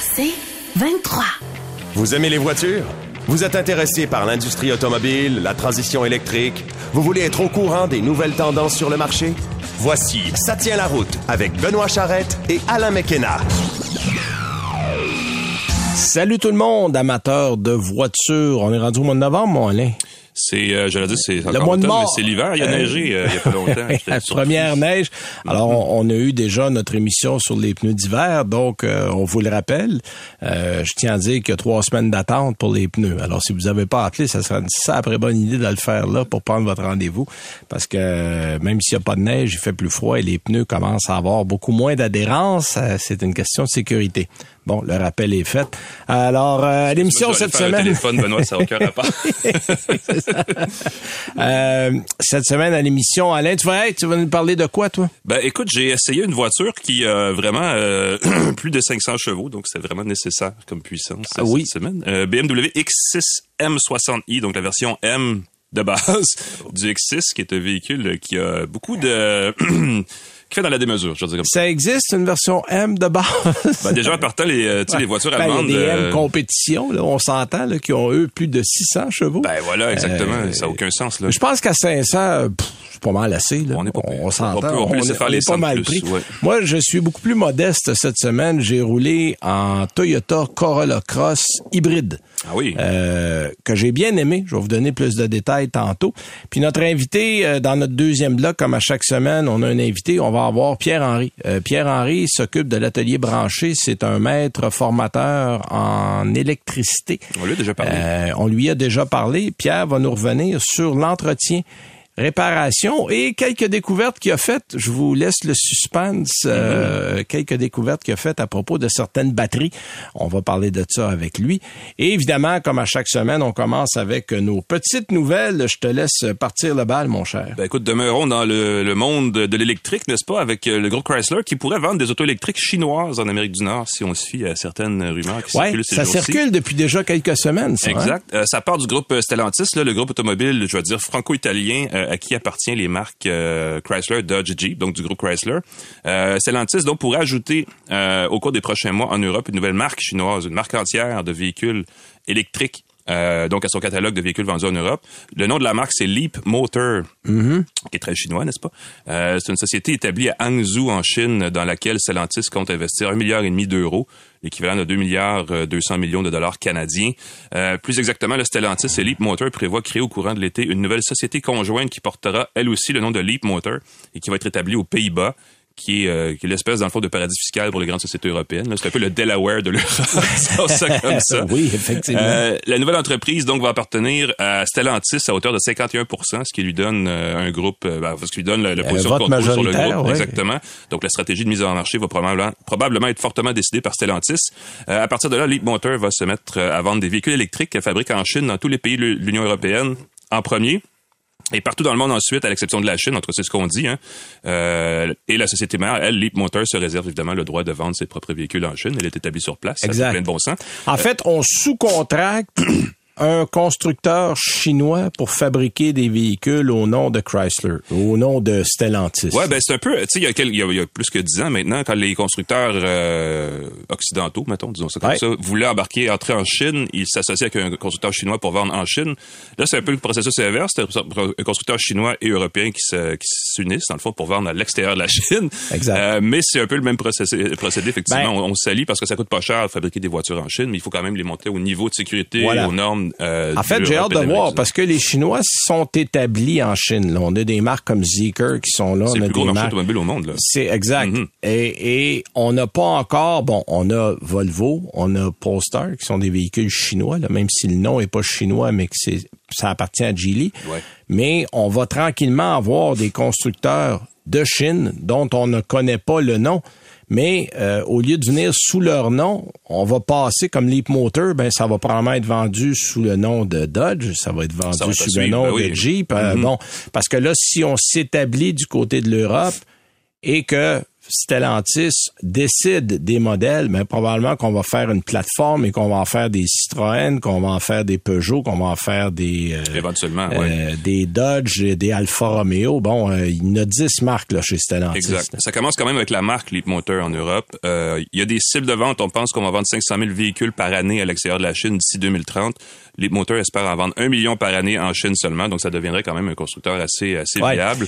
C'est 23. Vous aimez les voitures? Vous êtes intéressé par l'industrie automobile, la transition électrique? Vous voulez être au courant des nouvelles tendances sur le marché? Voici Ça tient la route avec Benoît Charrette et Alain McKenna. Salut tout le monde, amateurs de voitures. On est rendu au mois de novembre, mon Alain. C'est, euh, j'allais dire, c'est Le mois de c'est l'hiver. Il y a Euh, neigé euh, il y a pas longtemps. La première neige. Alors, on, on a eu déjà notre émission sur les pneus d'hiver, donc euh, on vous le rappelle. Euh, je tiens à dire qu'il y a trois semaines d'attente pour les pneus. Alors, si vous n'avez pas appelé, ça serait une sacrée bonne idée de le faire là pour prendre votre rendez-vous, parce que même s'il n'y a pas de neige, il fait plus froid et les pneus commencent à avoir beaucoup moins d'adhérence. C'est une question de sécurité. Bon, le rappel est fait. Alors, euh, à l'émission cette faire semaine. téléphone, Benoît, ça n'a aucun rapport. Ça. Euh, cette semaine à l'émission, Alain, tu vas, hey, tu vas nous parler de quoi, toi? Ben, écoute, j'ai essayé une voiture qui a vraiment euh, plus de 500 chevaux, donc c'est vraiment nécessaire comme puissance Ah oui. cette semaine. Euh, BMW X6 M60i, donc la version M de base du X6, qui est un véhicule qui a beaucoup de... qui fait dans la démesure, je veux dire comme ça. Ça existe une version M de base? Ben, déjà, en partant, les, euh, tu sais, les voitures Ben, allemandes... des euh, M compétition, là, on s'entend, qui ont eux plus de 600 chevaux. ben voilà, exactement. Euh, ça n'a aucun sens, là. Je pense qu'à 500, pff, c'est pas mal assez. Là. On est pas on s'entend. On on on les est pas 100 mal plus, pris. ouais. Moi, je suis beaucoup plus modeste cette semaine. J'ai roulé en Toyota Corolla Cross hybride. Ah oui. Euh, que j'ai bien aimé. Je vais vous donner plus de détails tantôt. Puis notre invité, euh, dans notre deuxième bloc, comme à chaque semaine, on a un invité, on va avoir Pierre-Henri. Euh, Pierre-Henri s'occupe de l'atelier branché. C'est un maître formateur en électricité. On lui a déjà parlé. Euh, on lui a déjà parlé. Pierre va nous revenir sur l'entretien réparation et quelques découvertes qu'il a faites. Je vous laisse le suspense. euh, quelques découvertes qu'il a faites à propos de certaines batteries. On va parler de ça avec lui. Et évidemment, comme à chaque semaine, on commence avec nos petites nouvelles. Je te laisse partir le bal, mon cher. Ben écoute, demeurons dans le, le monde de l'électrique, n'est-ce pas, avec euh, le groupe Chrysler qui pourrait vendre des autos électriques chinoises en Amérique du Nord si on se fie à certaines rumeurs qui Ouais, circulent ces ça circule depuis déjà quelques semaines. Ça, hein? Exact. Euh, ça part du groupe euh, Stellantis, là, le groupe automobile, je vais dire franco-italien, euh, à qui appartient les marques euh, Chrysler, Dodge, Jeep, donc du groupe Chrysler. Euh, Stellantis donc pourrait ajouter euh, au cours des prochains mois en Europe une nouvelle marque chinoise, une marque entière de véhicules électriques. Euh, donc à son catalogue de véhicules vendus en Europe. Le nom de la marque, c'est Leap Motor, qui est très chinois, n'est-ce pas? Euh, c'est une société établie à Hangzhou, en Chine, dans laquelle Stellantis compte investir un milliard et demi d'euros, l'équivalent de 2 milliards euh, 200 millions de dollars canadiens. Euh, plus exactement, le Stellantis et Leap Motor prévoit créer au courant de l'été une nouvelle société conjointe qui portera elle aussi le nom de Leap Motor et qui va être établie aux Pays-Bas qui est, euh, qui est l'espèce, dans le fond, de paradis fiscal pour les grandes sociétés européennes. C'est un peu le Delaware de l'Europe, ça comme ça. Oui, effectivement. Euh, la nouvelle entreprise donc va appartenir à Stellantis à hauteur de 51 ce qui lui donne euh, un groupe, euh, ben, ce qui lui donne la, la position de contrôle sur le groupe. ouais. Exactement. Donc la stratégie de mise en marché va probablement, probablement être fortement décidée par Stellantis. Euh, à partir de là, Leap Motor va se mettre euh, à vendre des véhicules électriques qu'elle fabrique en Chine dans tous les pays de l'Union européenne en premier. Et partout dans le monde ensuite, à l'exception de la Chine, en tout cas c'est ce qu'on dit, hein, euh, et la société mère, elle, Leap Motor, se réserve évidemment le droit de vendre ses propres véhicules en Chine. Elle est établie sur place. Ça fait Exact. plein de bon sens. En fait, on sous-contracte un constructeur chinois pour fabriquer des véhicules au nom de Chrysler, au nom de Stellantis. Ouais, ben c'est un peu, tu sais, il y, a y y plus que dix ans maintenant, quand les constructeurs euh, occidentaux, mettons, disons ça comme Ouais. ça, voulaient embarquer, entrer en Chine, ils s'associaient avec un constructeur chinois pour vendre en Chine. Là, c'est un peu le processus inverse, c'est un constructeur chinois et européen qui se- qui s'unissent, dans le fond, pour vendre à l'extérieur de la Chine. Exact. Euh, mais c'est un peu le même procédé, procédé effectivement. Ben- on, on s'allie parce que ça coûte pas cher de fabriquer des voitures en Chine, mais il faut quand même les monter au niveau de sécurité, Voilà. aux normes. Euh, En fait, j'ai hâte de voir parce que les Chinois sont établis en Chine. là. On a des marques comme Zeekr qui sont là. C'est le plus gros des marché marques- automobile au monde. C'est exact. Mhm. et, et on n'a pas encore, bon, on a Volvo, on a Polestar qui sont des véhicules chinois, là, même si le nom est pas chinois, mais que c'est, ça appartient à Geely. Ouais. Mais on va tranquillement avoir des constructeurs de Chine dont on ne connaît pas le nom. Mais euh, au lieu de venir sous leur nom, on va passer comme Leap Motor, ben ça va probablement être vendu sous le nom de Dodge, ça va être vendu va sous le nom ben de. Jeep. Euh, Mhm. Bon, parce que là, si on s'établit du côté de l'Europe et que Stellantis décide des modèles, mais probablement qu'on va faire une plateforme et qu'on va en faire des Citroën, qu'on va en faire des Peugeot, qu'on va en faire des euh, éventuellement euh, des Dodge, des Alfa Romeo. Bon, euh, il y en a 10 marques là chez Stellantis. Exact. Ça commence quand même avec la marque Leapmotor en Europe. il y a des cibles de vente. On pense qu'on va vendre 500 000 véhicules par année à l'extérieur de la Chine d'ici 2030. Leapmotor espère en vendre un million par année en Chine seulement, donc ça deviendrait quand même un constructeur assez assez viable.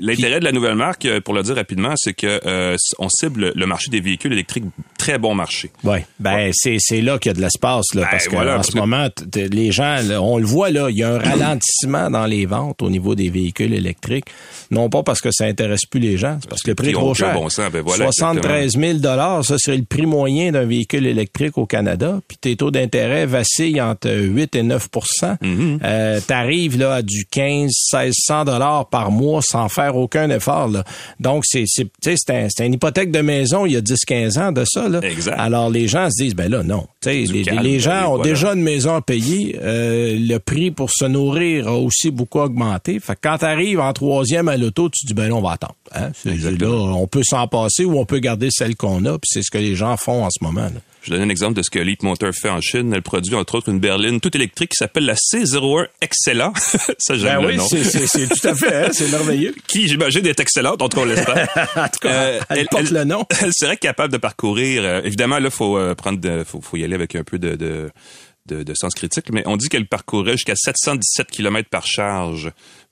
L'intérêt de la nouvelle marque, pour le dire rapidement, c'est que on cible le marché des véhicules électriques très bon marché. Oui, ben c'est c'est là qu'il y a de l'espace là ben, parce que en ce moment les gens on le voit là, il y a un ralentissement dans les ventes au niveau des véhicules électriques, non pas parce que ça intéresse plus les gens, c'est parce que le prix est trop cher. Bon ben voilà, 73 000 dollars, ça serait le prix moyen d'un véhicule électrique au Canada, puis tes taux d'intérêt vacillent entre 8 et 9 mm-hmm. euh, T'arrives là à du 15 1600 dollars par mois sans faire aucun effort là. Donc c'est c'est c'est un, une hypothèque de maison il y a 10 15 ans de ça là. Alors les gens se disent ben là non, les, les, gens ont déjà une maison à payer, euh, le prix pour se nourrir a aussi beaucoup augmenté. Fait que quand tu arrives en troisième à l'auto, tu dis ben là on va attendre. Hein? Là, on peut s'en passer ou on peut garder celle qu'on a, puis c'est ce que les gens font en ce moment. Là. Je donne un exemple de ce que Leap Motor fait en Chine. Elle produit entre autres une berline toute électrique qui s'appelle la C01 Excellent. ça, j'aime ben oui, c'est tout à fait, hein, c'est merveilleux. Qui, j'imagine, est excellente, en tout cas, on l'espère. en tout cas, euh, elle, porte le nom. Elle serait capable de parcourir. Euh, évidemment, là, faut euh, prendre, faut, faut y aller avec un peu de, de de, sens critique, mais on dit qu'elle parcourait jusqu'à 717 km par charge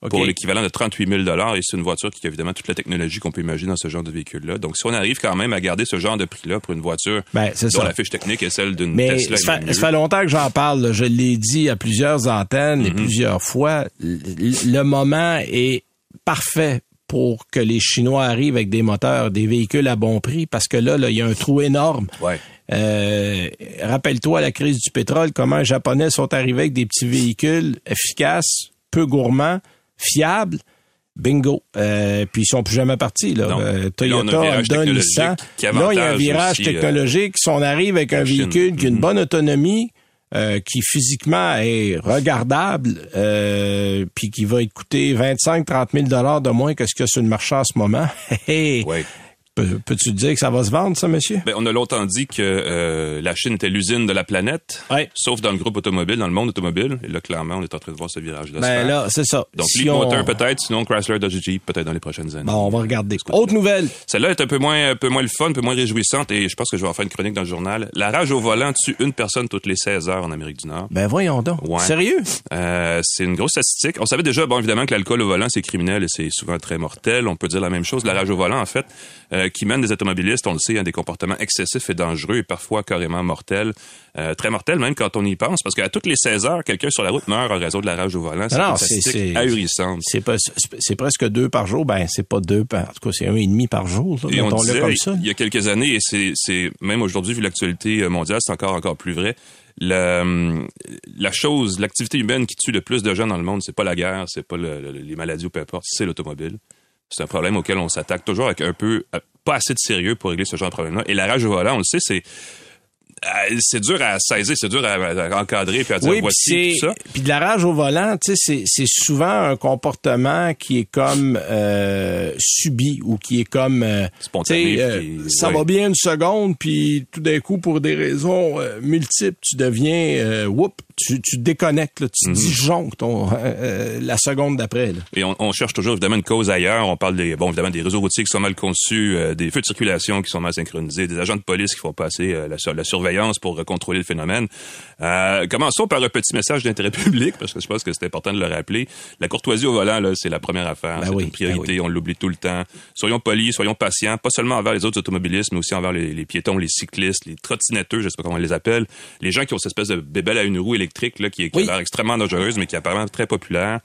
pour l'équivalent de 38 000 et c'est une voiture qui a évidemment toute la technologie qu'on peut imaginer dans ce genre de véhicule-là. Donc, si on arrive quand même à garder ce genre de prix-là pour une voiture ben, dont la fiche technique est celle d'une Tesla... Ça fait, ça fait longtemps que j'en parle. Je l'ai dit à plusieurs antennes et mhm. plusieurs fois. Le moment est parfait pour que les Chinois arrivent avec des moteurs, des véhicules à bon prix, parce que là, il y a un trou énorme. Ouais. Euh, rappelle-toi la crise du pétrole, comment les Japonais sont arrivés avec des petits véhicules efficaces, peu gourmands, fiables. Bingo. Euh, puis ils sont plus jamais partis. Là. Euh, Toyota, Honda, Nissan. Là, il y a un virage technologique. si on arrive avec un véhicule qui a une mm-hmm. bonne autonomie, qui physiquement est regardable, puis qui va coûter 25-30 000 dollars de moins que ce qu'il y a sur le marché en ce moment. Peux-tu dire que ça va se vendre, ça, monsieur? Ben, on a longtemps dit que euh, la Chine était l'usine de la planète, sauf dans le groupe automobile, dans le monde automobile. Et là, clairement, on est en train de voir ce virage-là. Ben là, c'est ça. Donc, si Leapmotor peut-être, sinon Chrysler, Dodge Jeep peut-être dans les prochaines années. Bon, on va regarder. Autre nouvelle. Celle-là est un peu moins, un peu moins le fun, un peu moins réjouissante, et je pense que je vais en faire une chronique dans le journal. La rage au volant tue une personne toutes les 16 heures en Amérique du Nord. Ben voyons donc. Sérieux? Euh, c'est une grosse statistique. On savait déjà, bon, évidemment, que l'alcool au volant, c'est criminel et c'est souvent très mortel. On peut dire la même chose. La rage au volant, en fait, euh, qui mène des automobilistes on le sait, a des comportements excessifs et dangereux et parfois carrément mortels. Euh, très mortels même quand on y pense, parce qu'à toutes les 16 heures, quelqu'un sur la route meurt en raison de la rage au volant. C'est ahurissant. C'est presque deux par jour. Ben, c'est pas deux par... En tout cas, c'est un et demi par jour. et on disait, comme ça. il y a quelques années, et c'est même aujourd'hui, vu l'actualité mondiale, c'est encore encore plus vrai, la, la chose, l'activité humaine qui tue le plus de gens dans le monde, c'est pas la guerre, c'est pas les maladies ou peu importe, c'est l'automobile. C'est un problème auquel on s'attaque toujours avec un peu, pas assez de sérieux pour régler ce genre de problème-là. Et la rage au volant, on le sait, c'est euh, c'est dur à saisir, c'est dur à, encadrer puis à dire oui, voici tout ça. Puis de la rage au volant, tu sais, c'est souvent un comportement qui est comme euh, subi ou qui est comme euh, spontané. Euh, ça va bien une seconde, puis tout d'un coup, pour des raisons multiples, tu deviens whoop, tu, tu déconnectes, là, tu mm -hmm. disjonctes la seconde d'après. Et on, on, cherche toujours évidemment une cause ailleurs. On parle des bon évidemment des réseaux routiers qui sont mal conçus, des feux de circulation qui sont mal synchronisés, des agents de police qui font passer la, la surveillance pour contrôler le phénomène. Euh, commençons par un petit message d'intérêt public, parce que je pense que c'est important de le rappeler. La courtoisie au volant, là, c'est la première affaire. Ben c'est une ben priorité, on l'oublie tout le temps. Soyons polis, soyons patients, pas seulement envers les autres automobilistes, mais aussi envers les, piétons, les cyclistes, les trottinetteux, je sais pas comment on les appelle, les gens qui ont cette espèce de bébelle à une roue électrique là, qui est, qui extrêmement dangereuse, mais qui est apparemment très populaire.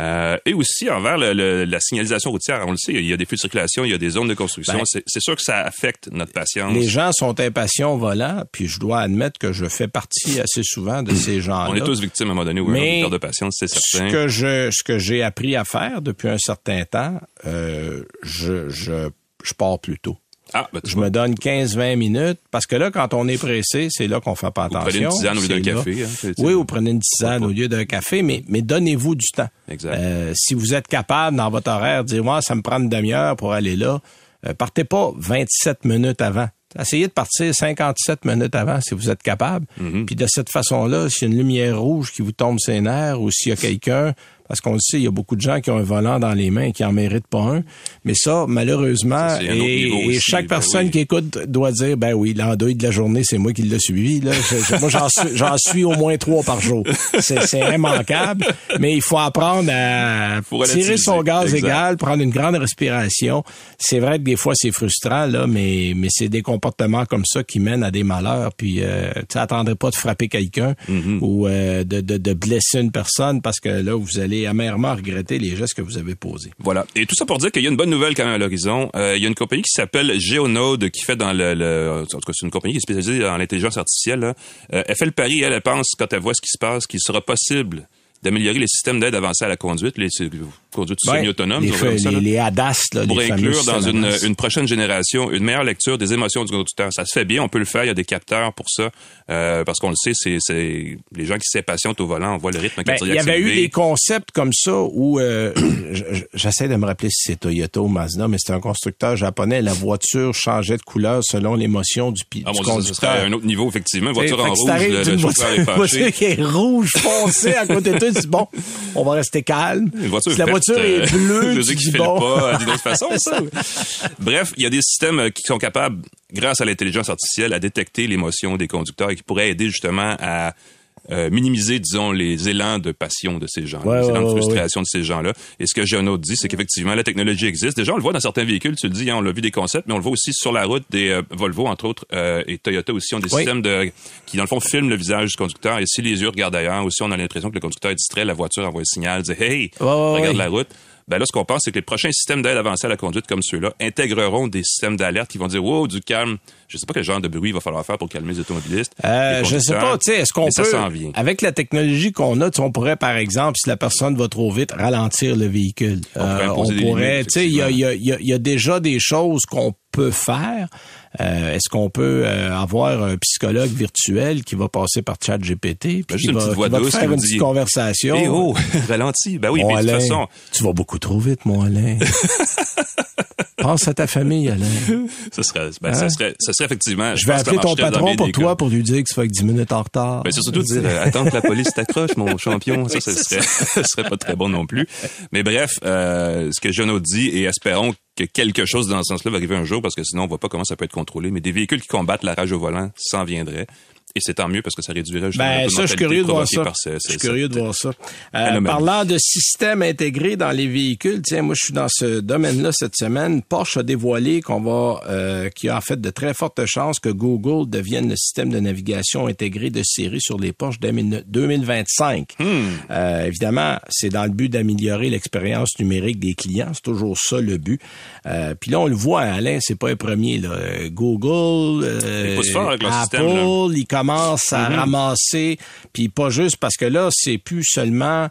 Euh, et aussi envers le, la signalisation routière. On le sait, il y a des feux de circulation, il y a des zones de construction. Ben, c'est sûr que ça affecte notre patience. Les gens sont impatients au volant, puis je dois admettre que je fais partie assez souvent de ces gens-là. On est tous victimes à un moment donné ou un de patience, c'est certain. Ce que je, ce que j'ai appris à faire depuis un certain temps, euh, je, je, je pars plus tôt. Ah, ben, je me donne 15-20 minutes parce que là, quand on est pressé, c'est là qu'on fait pas attention. Vous prenez une tisane au lieu d'un café. Hein, oui, vous prenez une tisane au lieu d'un café, mais, mais donnez-vous du temps. Exact. Euh, si vous êtes capable, dans votre horaire, dire, moi, ça me prend une demi-heure pour aller là, euh, partez pas 27 minutes avant. Essayez de partir 57 minutes avant si vous êtes capable. Mhm. Puis de cette façon-là, s'il y a une lumière rouge qui vous tombe sur les nerfs ou s'il y a quelqu'un parce qu'on le sait, il y a beaucoup de gens qui ont un volant dans les mains et qui en méritent pas un. Mais ça, malheureusement, Ça, et, chaque ben personne oui. qui écoute doit dire, ben oui, l'endeuil de la journée, c'est moi qui l'ai suivi. Là. Je- moi, j'en suis, au moins trois par jour. C'est, immanquable. Mais il faut apprendre à Faut tirer son gaz Exact. égal, prendre une grande respiration. C'est vrai que des fois, c'est frustrant, là, mais, mais c'est des comportements comme ça qui mènent à des malheurs. Puis, euh, tu attendrais pas de frapper quelqu'un Mm-hmm. ou euh, de, de, de blesser une personne parce que là, vous allez amèrement regretter les gestes que vous avez posés. Voilà. Et tout ça pour dire qu'il y a une bonne nouvelle quand même à l'horizon. Euh, il y a une compagnie qui s'appelle Geonode qui fait dans le, en tout cas c'est une compagnie qui est spécialisée dans l'intelligence artificielle. Euh, elle fait le pari, elle, elle pense quand elle voit ce qui se passe qu'il sera possible d'améliorer les systèmes d'aide avancée à la conduite, les semi-autonomes, les, ça, ADAS, là, pour les inclure dans une, une prochaine génération une meilleure lecture des émotions du conducteur. Ça se fait bien, on peut le faire, il y a des capteurs pour ça, euh, parce qu'on le sait, c'est c'est les gens qui s'impatientent au volant, on voit le rythme Ben, il y avait eu des concepts comme ça où euh, j'essaie de me rappeler si c'est Toyota ou Mazda, mais c'était un constructeur japonais. La voiture changeait de couleur selon l'émotion du, Ah, du mon Dieu, ça conducteur. serait un autre niveau, effectivement. Une voiture en rouge, le, le est voiture, voiture qui est rouge foncé à côté de toi, tu dis bon, on va rester calme. Une voiture voiture euh, est bleue, bon. pas d'une autre façon, ça. Bref, il y a des systèmes euh, qui sont capables, grâce à l'intelligence artificielle, à détecter l'émotion des conducteurs et qui pourraient aider justement à euh, minimiser, disons, les élans de passion de ces gens, Ouais, les ouais, élans de ouais, frustration de ces gens-là. Et ce que Géonaute dit, c'est qu'effectivement, la technologie existe. Déjà, on le voit dans certains véhicules, tu le dis, hein, on l'a vu des concepts, mais on le voit aussi sur la route des euh, Volvo, entre autres, euh, et Toyota aussi ont des systèmes de qui, dans le fond, filment le visage du conducteur. Et si les yeux regardent ailleurs, aussi, on a l'impression que le conducteur est distrait, la voiture envoie un signal, dit « Hey, regarde la route ». Ben là, ce qu'on pense, c'est que les prochains systèmes d'aide avancée à la conduite comme ceux-là intégreront des systèmes d'alerte qui vont dire, wow, du calme. Je sais pas quel genre de bruit il va falloir faire pour calmer les automobilistes. Euh, les je sais pas, tu sais, est-ce qu'on peut, ça vient. avec la technologie qu'on a, on pourrait, par exemple, si la personne va trop vite, ralentir le véhicule. On pourrait Euh, pourrait, tu sais, il y a, il y, a, il y a- il y a déjà des choses qu'on peut faire. Euh, est-ce qu'on peut euh, avoir un psychologue virtuel qui va passer par ChatGPT puis Ben, qui va, qui te faire une dit, petite conversation? Eh oh, ralentis. Ben oui, Mon mais de toute Alain, façon, tu vas beaucoup trop vite, mon Alain. Pense à ta famille, Alain. ça serait, ben, Hein? ça serait, ça serait effectivement. Je vais appeler ton patron pour toi pour lui dire que tu vas avec 10 minutes en retard. Ben, c'est surtout de dire, euh, attends que la police t'accroche, mon champion. Ça, ça serait, ça serait pas très bon non plus. Mais bref, euh, ce que Jono dit, et espérons que quelque chose dans ce sens-là va arriver un jour, parce que sinon, on voit pas comment ça peut être contrôlé. Mais des véhicules qui combattent la rage au volant s'en viendraient. Et c'est tant mieux parce que ça réduirait justement Ben, ça, je suis curieux de voir ça. ce- Je suis curieux de voir ça. Euh, parlant de systèmes intégrés dans les véhicules, tiens, moi, je suis dans ce domaine-là cette semaine. Porsche a dévoilé qu'on va, euh, qu'il y a en fait de très fortes chances que Google devienne le système de navigation intégré de série sur les Porsche dès 2025. Hmm. Euh, évidemment, c'est dans le but d'améliorer l'expérience numérique des clients. C'est toujours ça le but. Euh, Puis là, on le voit, Alain, c'est pas un premier. Là. Euh, Google, euh, Apple, système, à ramasser, puis pas juste parce que là, c'est plus seulement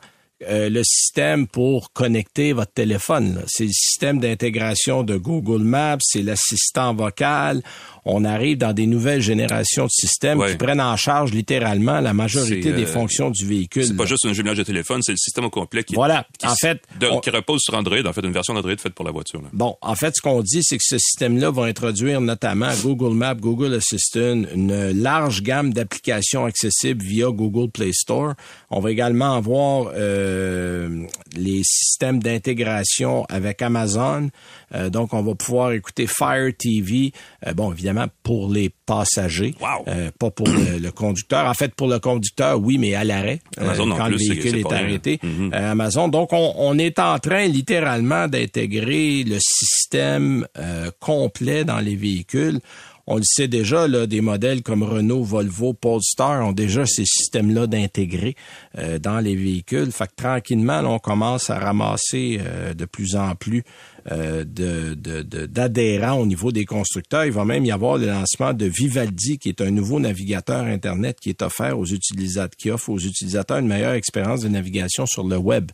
euh, le système pour connecter votre téléphone. C'est le système d'intégration de Google Maps, c'est l'assistant vocal. On arrive dans des nouvelles générations de systèmes Ouais. qui prennent en charge littéralement la majorité des euh, fonctions du véhicule. C'est pas juste un jumelage de téléphone, c'est le système au complet qui, Voilà. qui, En fait, de- on- qui repose sur Android, en fait, une version d'Android faite pour la voiture. là. Bon, en fait, ce qu'on dit, c'est que ce système-là va introduire notamment Google Maps, Google Assistant, une large gamme d'applications accessibles via Google Play Store. On va également avoir euh, les systèmes d'intégration avec Amazon. Euh, donc, on va pouvoir écouter Fire TV. Euh, bon, évidemment, pour les passagers, Wow. euh, pas pour le, le conducteur. En fait, pour le conducteur, oui, mais à l'arrêt, Amazon, en quand plus, le véhicule est, arrêté. Mhm. Euh, Amazon. Donc, on, on est en train littéralement d'intégrer le système euh, complet dans les véhicules. On le sait déjà, là, des modèles comme Renault, Volvo, Polestar ont déjà ces systèmes-là d'intégrer euh, dans les véhicules. Fait que tranquillement, là, on commence à ramasser euh, de plus en plus euh, d'adhérents au niveau des constructeurs. Il va même y avoir le lancement de Vivaldi, qui est un nouveau navigateur Internet qui est offert aux utilisateurs, qui offre aux utilisateurs une meilleure expérience de navigation sur le web.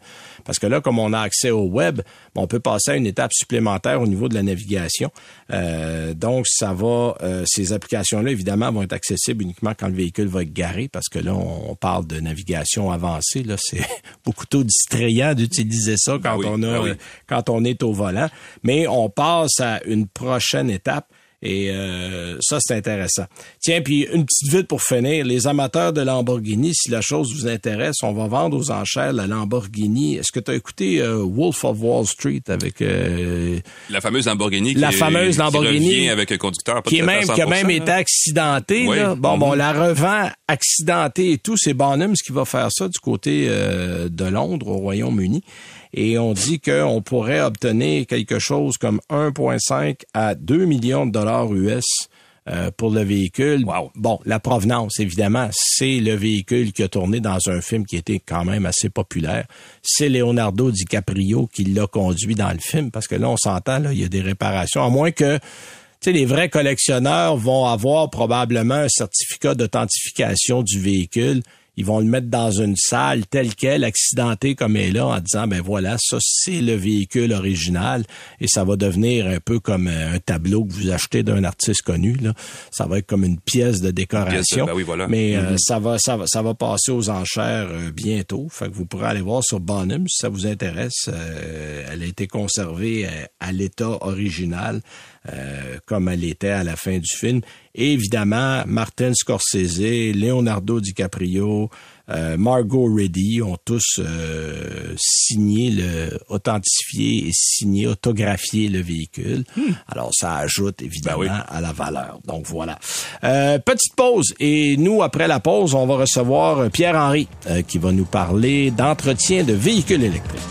Parce que là, comme on a accès au web, on peut passer à une étape supplémentaire au niveau de la navigation. Euh, donc, ça va, euh, ces applications-là, évidemment, vont être accessibles uniquement quand le véhicule va être garé, parce que là, on, parle de navigation avancée. Là, c'est beaucoup trop distrayant d'utiliser ça quand oui, on a, ben oui. euh, quand on est au volant. Mais on passe à une prochaine étape et euh, ça, c'est intéressant. Tiens, puis une petite vite pour finir. Les amateurs de Lamborghini, si la chose vous intéresse, on va vendre aux enchères la Lamborghini. Est-ce que tu as écouté euh, Wolf of Wall Street avec... Euh, la fameuse Lamborghini la fameuse Lamborghini, qui avec un conducteur qui, est même, qui a même été accidenté. Là. Bon, bon, mm-hmm. la revend accidentée et tout. C'est Bonhams qui va faire ça du côté de Londres, au Royaume-Uni et on dit qu'on pourrait obtenir quelque chose comme 1,5 à 2 millions de dollars US euh, pour le véhicule. Bon, la provenance, évidemment, c'est le véhicule qui a tourné dans un film qui était quand même assez populaire. C'est Leonardo DiCaprio qui l'a conduit dans le film, parce que là, on s'entend, là, il y a des réparations, à moins que tu sais, les vrais collectionneurs vont avoir probablement un certificat d'authentification du véhicule ils vont le mettre dans une salle telle qu'elle, accidentée comme elle est là, en disant, ben voilà, ça c'est le véhicule original et ça va devenir un peu comme euh, un tableau que vous achetez d'un artiste connu. Là. Ça va être comme une pièce de décoration. Ben oui, voilà. Mais euh, mm-hmm. ça va, ça va, ça va passer aux enchères euh, bientôt. Fait que vous pourrez aller voir sur Bonham si ça vous intéresse. elle a été conservée à l'état original. Comme elle était à la fin du film. Et évidemment, Martin Scorsese, Leonardo DiCaprio, euh, Margot Reddy ont tous euh, signé, le, authentifié et signé, autographié le véhicule. Hmm. Alors, ça ajoute évidemment ben à la valeur. Donc voilà. Euh, petite pause. Et nous, après la pause, on va recevoir Pierre-Henri qui va nous parler d'entretien de véhicules électriques.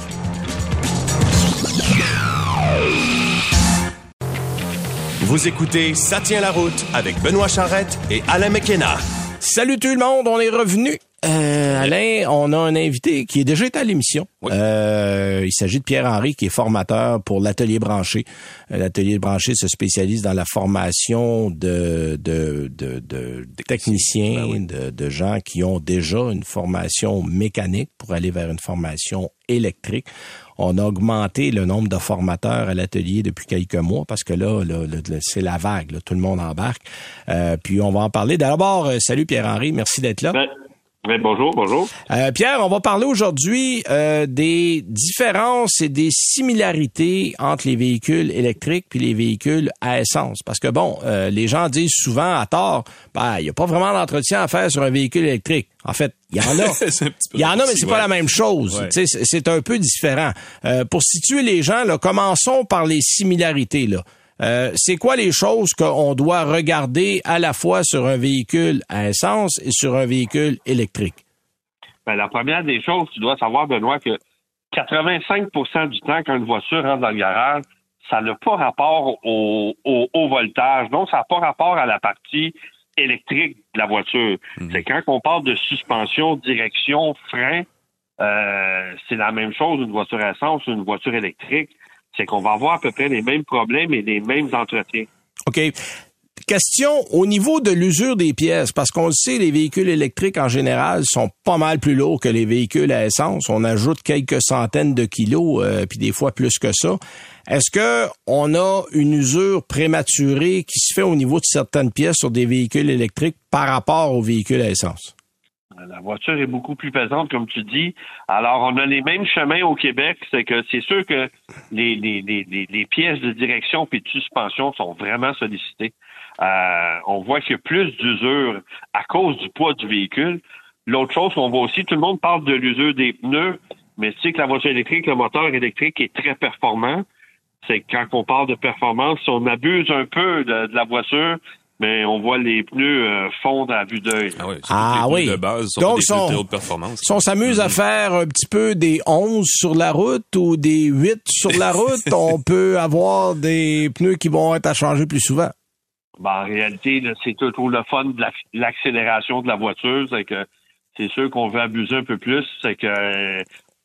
Vous écoutez Ça tient la route avec Benoît Charrette et Alain McKenna. Salut tout le monde, on est revenu. Euh, Alain, on a un invité qui est déjà été à l'émission. Euh, il s'agit de Pierre-Henri, qui est formateur pour l'Atelier Branché. Euh, L'Atelier Branché se spécialise dans la formation de, de, de, de techniciens, ben de, de gens qui ont déjà une formation mécanique pour aller vers une formation électrique. On a augmenté le nombre de formateurs à l'atelier depuis quelques mois parce que là, c'est la vague, tout le monde embarque. Euh, puis on va en parler. D'abord, euh, salut Pierre-Henri, merci d'être là. Ben, bonjour, bonjour. Euh, Pierre, on va parler aujourd'hui des différences et des similarités entre les véhicules électriques puis les véhicules à essence. Parce que bon, les gens disent souvent à tort, ben, il n'y a pas vraiment d'entretien à faire sur un véhicule électrique. En fait, il y en a. Il y en a, mais c'est pas la même chose. C'est un peu différent. Euh, pour situer les gens, là, commençons par les similarités. Là. Euh, c'est quoi les choses qu'on doit regarder à la fois sur un véhicule à essence et sur un véhicule électrique? Ben, la première des choses, tu dois savoir, Benoît, que 85% du temps, quand une voiture rentre dans le garage, ça n'a pas rapport au, au voltage. Donc, ça n'a pas rapport à la partie électrique de la voiture. Mhm. C'est quand on parle de suspension, direction, frein, euh, c'est la même chose une voiture à essence ou une voiture électrique. C'est qu'on va avoir à peu près les mêmes problèmes et les mêmes entretiens. OK. Question au niveau de l'usure des pièces, parce qu'on le sait, les véhicules électriques en général sont pas mal plus lourds que les véhicules à essence. On ajoute quelques centaines de kilos, euh, puis des fois plus que ça. Est-ce que on a une usure prématurée qui se fait au niveau de certaines pièces sur des véhicules électriques par rapport aux véhicules à essence? La voiture est beaucoup plus pesante, comme tu dis. Alors, on a les mêmes chemins au Québec. C'est que c'est sûr que les, pièces de direction puis de suspension sont vraiment sollicitées. Euh, on voit qu'il y a plus d'usure à cause du poids du véhicule. L'autre chose qu'on voit aussi, tout le monde parle de l'usure des pneus, mais tu sais que la voiture électrique, le moteur électrique est très performant c'est quand on parle de performance, on abuse un peu de, la voiture, mais on voit les pneus euh, fondre à vue d'œil. Ah oui, ah, oui. de base, Donc, de haute performance. Si on s'amuse à mm-hmm. faire un petit peu des 11 sur la route ou des 8 sur la route, on peut avoir des pneus qui vont être à changer plus souvent. Ben, en réalité, c'est toujours le fun de l'accélération de la voiture, c'est que c'est sûr qu'on veut abuser un peu plus, c'est que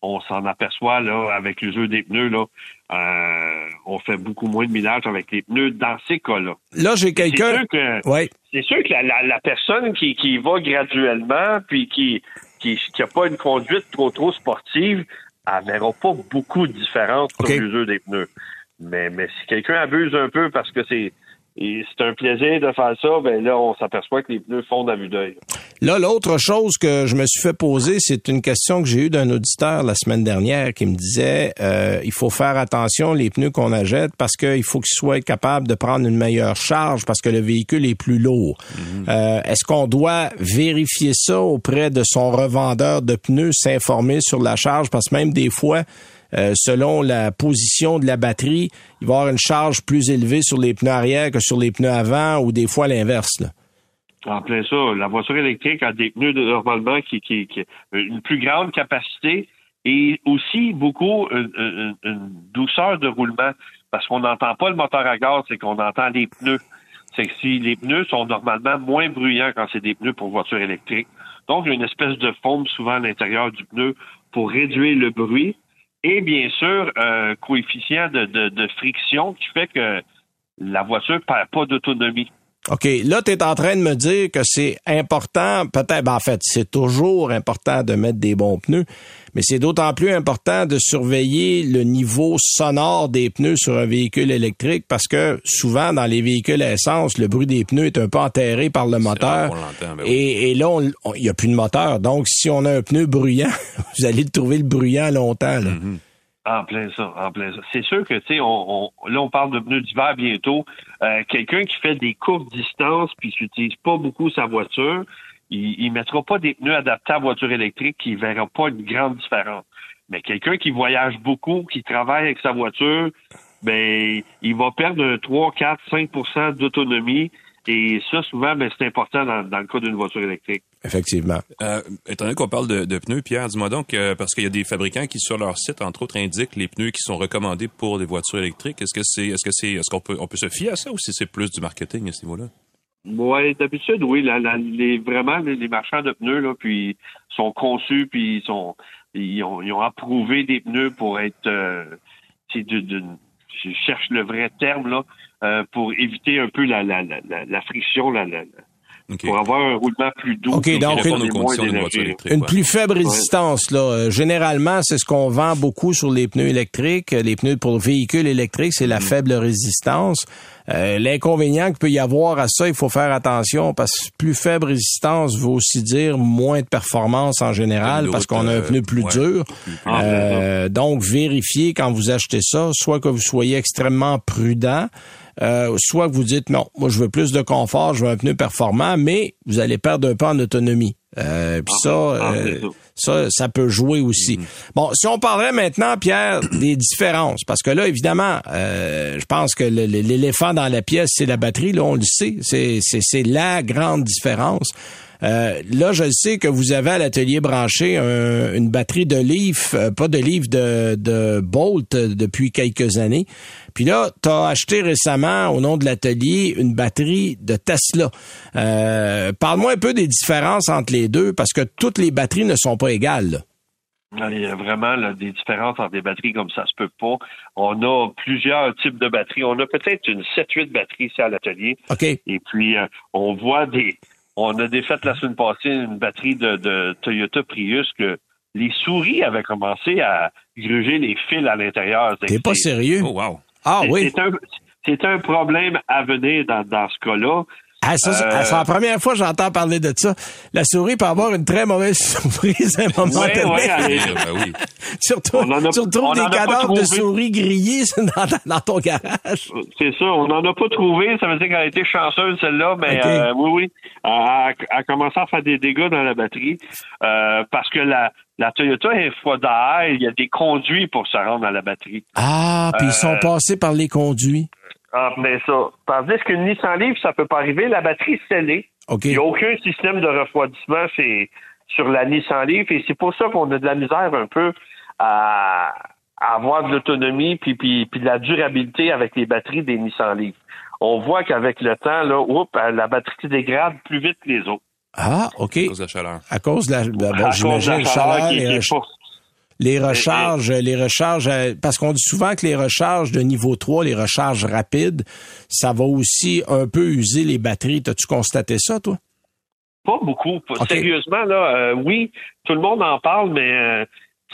on s'en aperçoit là avec l'usure des pneus là. Euh, on fait beaucoup moins de millage avec les pneus dans ces cas-là. Là, j'ai quelqu'un. C'est sûr que la, personne qui, qui va graduellement puis qui qui n'a pas une conduite trop trop sportive, elle verra pas beaucoup de différence sur l'usure des pneus. Mais mais si quelqu'un abuse un peu parce que c'est et c'est un plaisir de faire ça, ben là, on s'aperçoit que les pneus fondent à vue d'œil. Là, l'autre chose que je me suis fait poser, c'est une question que j'ai eue d'un auditeur la semaine dernière qui me disait euh, il faut faire attention les pneus qu'on achète parce qu'il faut qu'ils soient capables de prendre une meilleure charge parce que le véhicule est plus lourd. Mhm. Euh, est-ce qu'on doit vérifier ça auprès de son revendeur de pneus, s'informer sur la charge? Parce que même des fois euh, selon la position de la batterie, il va y avoir une charge plus élevée sur les pneus arrière que sur les pneus avant ou des fois l'inverse. En plein ça. La voiture électrique a des pneus normalement qui, qui, qui une plus grande capacité et aussi beaucoup une, douceur de roulement parce qu'on n'entend pas le moteur à gaz, c'est qu'on entend les pneus. C'est que si les pneus sont normalement moins bruyants quand c'est des pneus pour voiture électrique. Donc, il y a une espèce de foam souvent à l'intérieur du pneu pour réduire le bruit et bien sûr un coefficient de, de, friction qui fait que la voiture perd pas d'autonomie. OK, là, tu es en train de me dire que c'est important, peut-être, ben, en fait, c'est toujours important de mettre des bons pneus, mais c'est d'autant plus important de surveiller le niveau sonore des pneus sur un véhicule électrique parce que souvent, dans les véhicules à essence, le bruit des pneus est un peu enterré par le moteur. Ben et, et, là, il n'y a plus de moteur. Donc, si on a un pneu bruyant, vous allez le trouver le bruyant longtemps. Là. Mm-hmm. En plein ça, en plein ça. C'est sûr que, tu sais, on, là, on parle de pneus d'hiver bientôt. Euh, quelqu'un qui fait des courtes distances puis qui n'utilise pas beaucoup sa voiture, il ne mettra pas des pneus adaptés à voiture électrique qui ne verra pas une grande différence. Mais quelqu'un qui voyage beaucoup, qui travaille avec sa voiture, ben, il va perdre 3, 4, 5% d'autonomie et ça, souvent, ben, c'est important dans, le cas d'une voiture électrique. Effectivement. Euh, étant donné qu'on parle de, pneus, Pierre, dis-moi donc, euh, parce qu'il y a des fabricants qui, sur leur site, entre autres, indiquent les pneus qui sont recommandés pour des voitures électriques. Est-ce que c'est, est-ce que c'est, est-ce qu'on peut, on peut se fier à ça ou si c'est plus du marketing à ce niveau-là? Oui, d'habitude, oui. les, vraiment, les, marchands de pneus, là, puis sont conçus, puis ils sont, ils ont, ils ont approuvé des pneus pour être, euh, d'une je cherche le vrai terme là, euh, pour éviter un peu la, la, la, la friction, la, la, pour avoir un roulement plus doux. OK, donc une, plus faible résistance. Là. Euh, généralement, c'est ce qu'on vend beaucoup sur les pneus électriques. Les pneus pour véhicules électriques, c'est la mm. faible résistance. Euh, l'inconvénient qu'il peut y avoir à ça, il faut faire attention parce que plus faible résistance veut aussi dire moins de performance en général parce qu'on a un pneu plus dur. Euh, donc, vérifiez quand vous achetez ça, soit que vous soyez extrêmement prudent, euh, soit que vous dites non, moi je veux plus de confort, je veux un pneu performant, mais vous allez perdre un peu en autonomie. Euh, puis ça, ah, euh, ça, ça peut jouer aussi. Mhm. Bon, si on parlerait maintenant, Pierre, des différences, parce que là, évidemment, euh, je pense que l'éléphant dans la pièce, c'est la batterie. Là, on le sait, c'est c'est la grande différence. Euh, là, je sais que vous avez à l'atelier branché une batterie de Leaf, euh, pas de Leaf, de, de Bolt euh, depuis quelques années. Puis là, tu as acheté récemment, au nom de l'atelier, une batterie de Tesla. Parle-moi un peu des différences entre les deux, parce que toutes les batteries ne sont pas égales. Il y a vraiment des différences entre des batteries comme ça se peut pas. On a plusieurs types de batteries. On a peut-être une 7-8 batteries ici à l'atelier. OK. Et puis, on voit des, on a défait la semaine passée une batterie de, Toyota Prius que les souris avaient commencé à gruger les fils à l'intérieur. T'es pas sérieux? Oh, wow. Ah oui. C'est un, problème à venir dans, dans ce cas-là. Ah, ça, c'est la première fois que j'entends parler de ça. La souris peut avoir une très mauvaise surprise à un moment oui, donné. Oui, oui. surtout, tu retrouves des cadavres de souris grillées dans, ton garage. C'est ça, on n'en a pas trouvé. Ça veut dire qu'elle a été chanceuse, celle-là. Mais euh, oui, oui, elle a commencé à faire des dégâts dans la batterie euh, parce que la, la Toyota est d'air. Il y a des conduits pour se rendre à la batterie. Ah, puis ils sont euh, passés par les conduits. Ah, mais ça. Tandis qu'une Nissan Leaf, ça peut pas arriver. La batterie est scellée. Il n'y a aucun système de refroidissement sur la Nissan Leaf et c'est pour ça qu'on a de la misère un peu à, avoir de l'autonomie puis, puis, puis de la durabilité avec les batteries des Nissan Leaf. On voit qu'avec le temps, là, oups, la batterie dégrade plus vite que les autres. Ah, OK. À cause de la chaleur. À cause de la, ben, j'imagine, la chaleur. Qui, est les recharges, les recharges, euh, parce qu'on dit souvent que les recharges de niveau 3, les recharges rapides, ça va aussi un peu user les batteries. T'as-tu constaté ça, toi? Pas beaucoup. Sérieusement, là, euh, oui, tout le monde en parle, mais euh,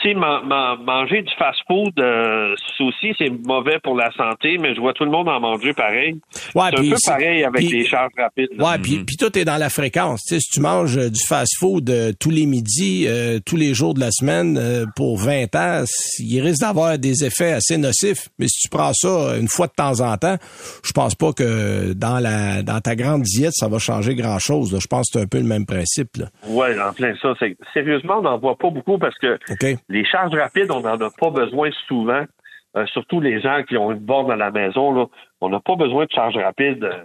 tu sais, manger du fast-food, euh, aussi, c'est mauvais pour la santé, mais je vois tout le monde en manger pareil. Ouais, c'est un peu pareil avec les charges rapides. Ouais, puis, puis tout est dans la fréquence. Tu sais, si tu manges euh, du fast-food euh, tous les midis, euh, tous les jours de la semaine pour 20 ans, il risque d'avoir des effets assez nocifs. Mais si tu prends ça une fois de temps en temps, je pense pas que dans la dans ta grande diète, ça va changer grand-chose. Je pense que c'est un peu le même principe. Oui, en plein ça. Sérieusement, on n'en voit pas beaucoup parce que les charges rapides, on n'en a pas besoin souvent. Euh, surtout les gens qui ont une borne à la maison, on n'a pas besoin de charges rapides euh,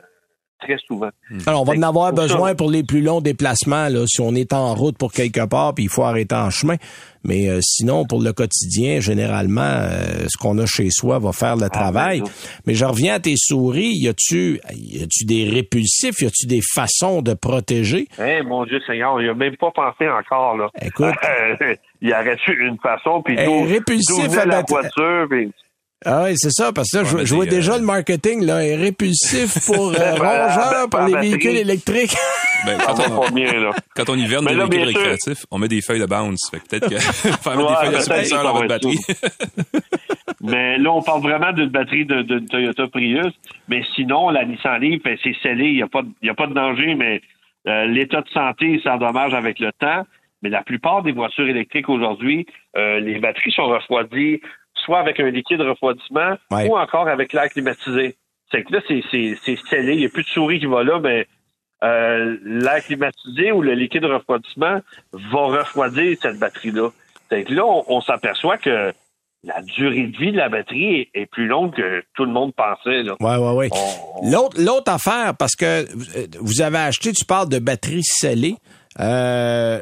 très souvent. Hmm. Alors, on va en avoir besoin pour les plus longs déplacements, là, si on est en route pour quelque part, puis il faut arrêter en chemin. Mais euh, sinon, pour le quotidien, généralement, euh, ce qu'on a chez soi va faire le ah, travail. Ben, Mais je reviens à tes souris. Y a-tu, y a-tu des répulsifs? Y a-tu des façons de protéger? Eh, mon Dieu Seigneur, il a même pas pensé encore, là. Écoute. il y aurait une façon, puis un répulsif à la voiture, ah oui, c'est ça, parce que là, je, vois déjà euh, le marketing là, est répulsif pour euh, rongeurs, pour les véhicules électriques. Ben, quand, on, quand on hiverne des véhicules récréatifs, on met des feuilles de bounce. Fait peut-être que faire mettre des feuilles de suppresseur dans votre batterie. mais là, on parle vraiment d'une batterie de, de, Toyota Prius. Mais sinon, la Nissan Leaf, ben, c'est scellé. Il n'y a, pas de, a pas de danger, mais euh, l'état de santé s'endommage avec le temps. Mais la plupart des voitures électriques aujourd'hui, euh, les batteries sont refroidies soit avec un liquide refroidissement ou encore avec l'air climatisé. C'est que là, c'est scellé. Il n'y a plus de souris qui va là, mais euh, l'air climatisé ou le liquide refroidissement va refroidir cette batterie-là. C'est que là, on, s'aperçoit que la durée de vie de la batterie est, plus longue que tout le monde pensait. Là. Ouais, ouais, ouais. L'autre affaire, parce que vous avez acheté, tu parles de batterie scellée. Euh,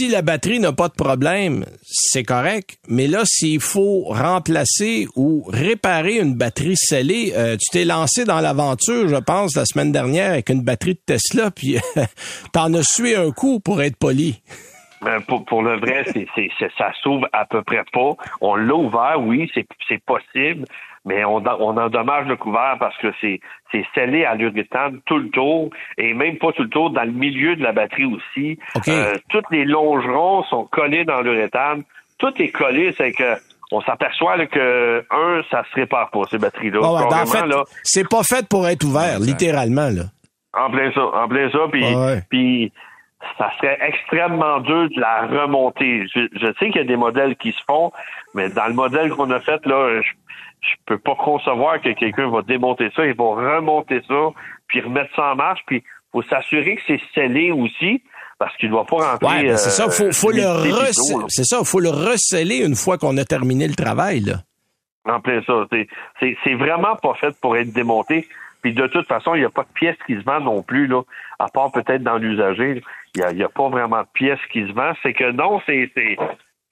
si la batterie n'a pas de problème, c'est correct. Mais là, s'il faut remplacer ou réparer une batterie scellée, euh, tu t'es lancé dans l'aventure, je pense, la semaine dernière avec une batterie de Tesla, puis t'en as sué un coup pour être poli. Ben, pour, le vrai, ça s'ouvre à peu près pas. On l'a ouvert, oui, c'est possible, mais on, on endommage le couvert parce que c'est, c'est scellé à l'uréthane tout le tour et même pas tout le tour, dans le milieu de la batterie aussi. Euh, tous les longerons sont collés dans l'uréthane. Tout est collé, c'est que on s'aperçoit que un, ça se répare pas ces batteries-là. Ben, en fait, c'est pas fait pour être ouvert, littéralement là. En plein ça, en plein ça, puis, ça serait extrêmement dur de la remonter. Je, sais qu'il y a des modèles qui se font, mais dans le modèle qu'on a fait, là, je, je peux pas concevoir que quelqu'un va démonter ça, il va remonter ça, puis remettre ça en marche, puis faut s'assurer que c'est scellé aussi, parce qu'il ne doit pas rentrer. Ouais, c'est ça, faut, faut le c'est ça, faut le receller une fois qu'on a terminé le travail, là. En plein ça. C'est vraiment pas fait pour être démonté. Puis de toute façon, il n'y a pas de pièces qui se vendent non plus, là, à part peut-être dans l'usager. Il n'y a, a, pas vraiment de pièces qui se vendent. C'est que non, c'est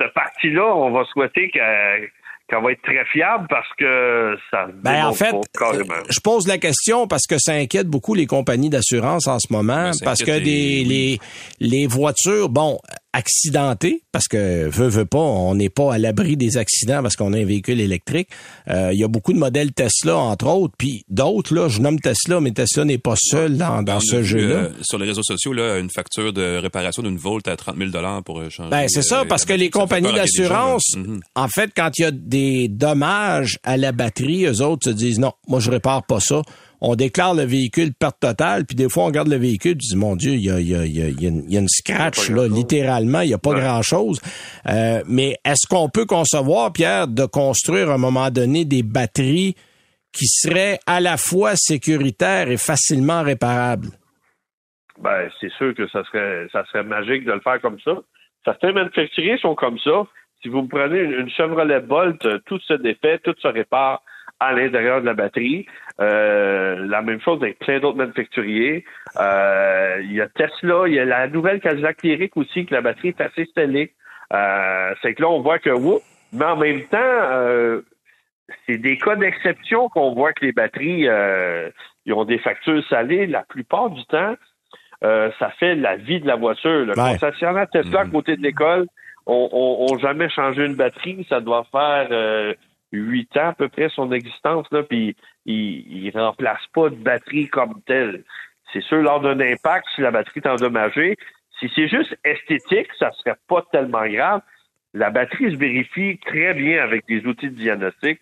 cette partie-là, on va souhaiter qu'elle qu'elle va être très fiable parce que ça ben, en fait, je pose la question parce que ça inquiète beaucoup les compagnies d'assurance en ce moment ben, parce que des, les, les voitures, bon, accidenté parce que veut veut pas, on n'est pas à l'abri des accidents parce qu'on a un véhicule électrique. Euh, il y a beaucoup de modèles Tesla entre autres, puis d'autres là, je nomme Tesla, mais Tesla n'est pas seul dans, dans ce jeu-là. Euh, sur les réseaux sociaux là, une facture de réparation d'une Volt à 30 000 dollars pour euh, changer. Ben c'est ça, parce que les compagnies d'assurance, mhm. en fait, quand il y a des dommages à la batterie, eux autres se disent non, moi je répare pas ça on déclare le véhicule perte totale, puis des fois, on regarde le véhicule, tu dis, mon Dieu, il y a, y, a, y, a, y a, une scratch, là, littéralement, il n'y a pas grand-chose. Euh, mais est-ce qu'on peut concevoir, Pierre, de construire à un moment donné des batteries qui seraient à la fois sécuritaires et facilement réparables? Ben, c'est sûr que ça serait, ça serait magique de le faire comme ça. Certains manufacturiers sont comme ça. Si vous prenez une Chevrolet Bolt, tout se défait, tout se répare à l'intérieur de la batterie. Euh, la même chose avec plein d'autres manufacturiers. Euh, il y a Tesla, il y a la nouvelle Cadillac Lyric aussi, que la batterie est assez scellée. Euh, c'est que là, on voit que, whoop, mais en même temps, c'est des cas d'exception qu'on voit que les batteries ils ont des factures salées. La plupart du temps, ça fait la vie de la voiture. Le ouais. concessionnaire Tesla à mm-hmm. côté de l'école on, on, jamais changé une batterie. Ça doit faire huit ans à peu près son existence, là, puis il, il remplace pas de batterie comme telle. C'est sûr, lors d'un impact, si la batterie est endommagée, si c'est juste esthétique, ça serait pas tellement grave. La batterie se vérifie très bien avec des outils de diagnostic,